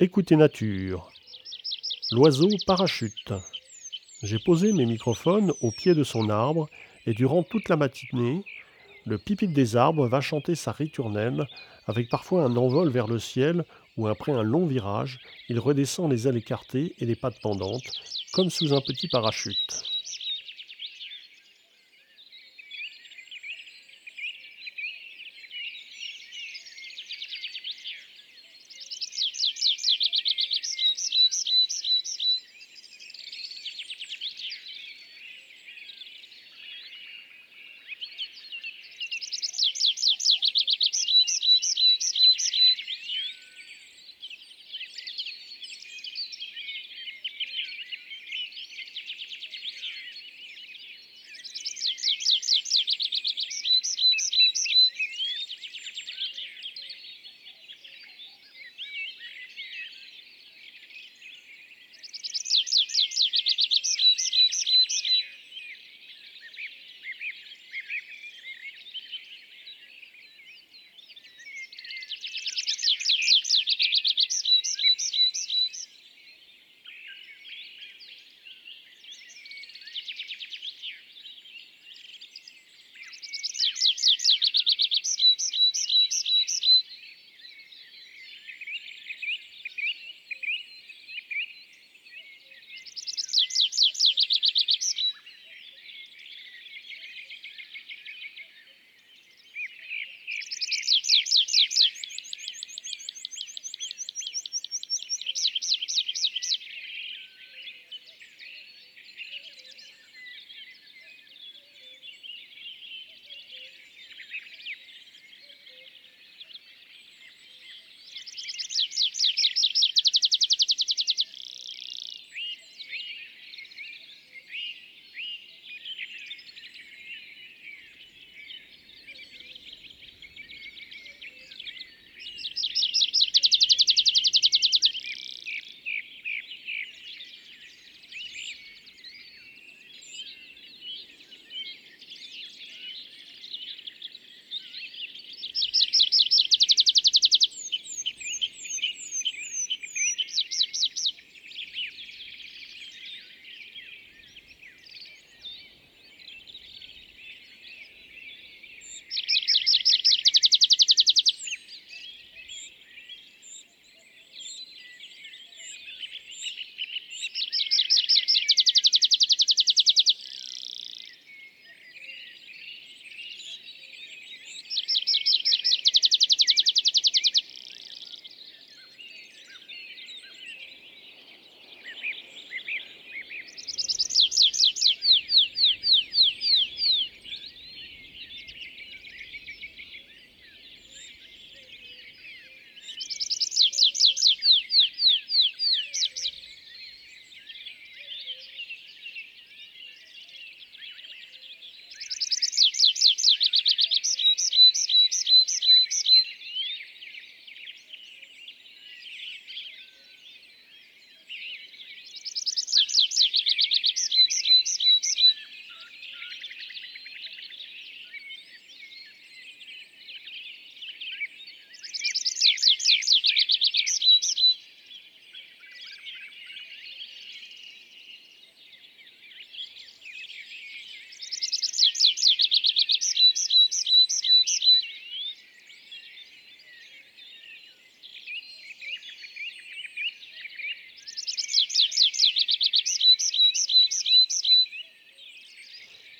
Écoutez nature. L'oiseau parachute. J'ai posé mes microphones au pied de son arbre et durant toute la matinée, le pipit des arbres va chanter sa ritournelle avec parfois un envol vers le ciel où après un long virage, il redescend les ailes écartées et les pattes pendantes comme sous un petit parachute.